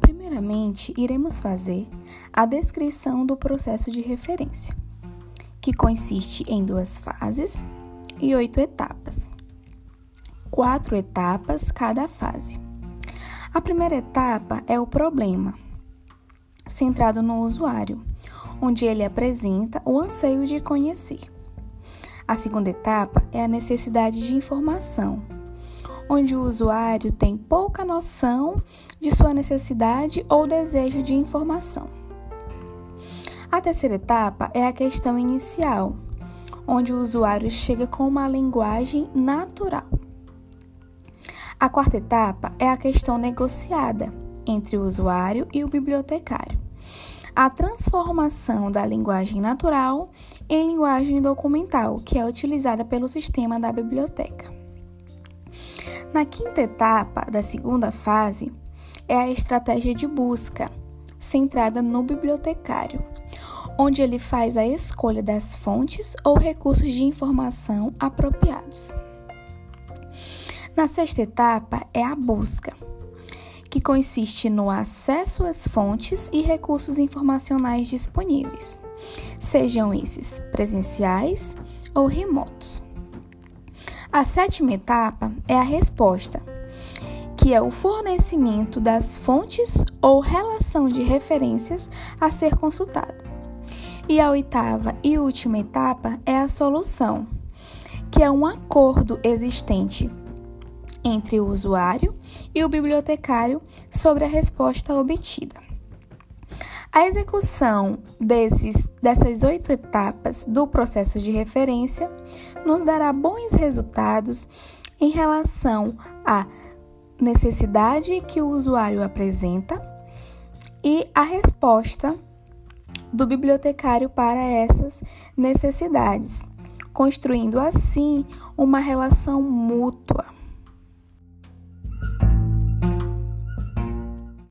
Primeiramente, iremos fazer a descrição do processo de referência, que consiste em duas fases e oito etapas. Quatro etapas cada fase. A primeira etapa é o problema, centrado no usuário, onde ele apresenta o anseio de conhecer. A segunda etapa é a necessidade de informação, onde o usuário tem pouca noção de sua necessidade ou desejo de informação. A terceira etapa é a questão inicial, onde o usuário chega com uma linguagem natural. A quarta etapa é a questão negociada entre o usuário e o bibliotecário. A transformação da linguagem natural em linguagem documental, que é utilizada pelo sistema da biblioteca. Na quinta etapa da segunda fase é a estratégia de busca, centrada no bibliotecário, onde ele faz a escolha das fontes ou recursos de informação apropriados. Na sexta etapa é a busca, que consiste no acesso às fontes e recursos informacionais disponíveis, sejam esses presenciais ou remotos. A sétima etapa é a resposta, que é o fornecimento das fontes ou relação de referências a ser consultada. E a oitava e última etapa é a solução, que é um acordo existente entre o usuário e o bibliotecário sobre a resposta obtida. A execução desses, dessas oito etapas do processo de referência nos dará bons resultados em relação à necessidade que o usuário apresenta e a resposta do bibliotecário para essas necessidades, construindo assim uma relação mútua.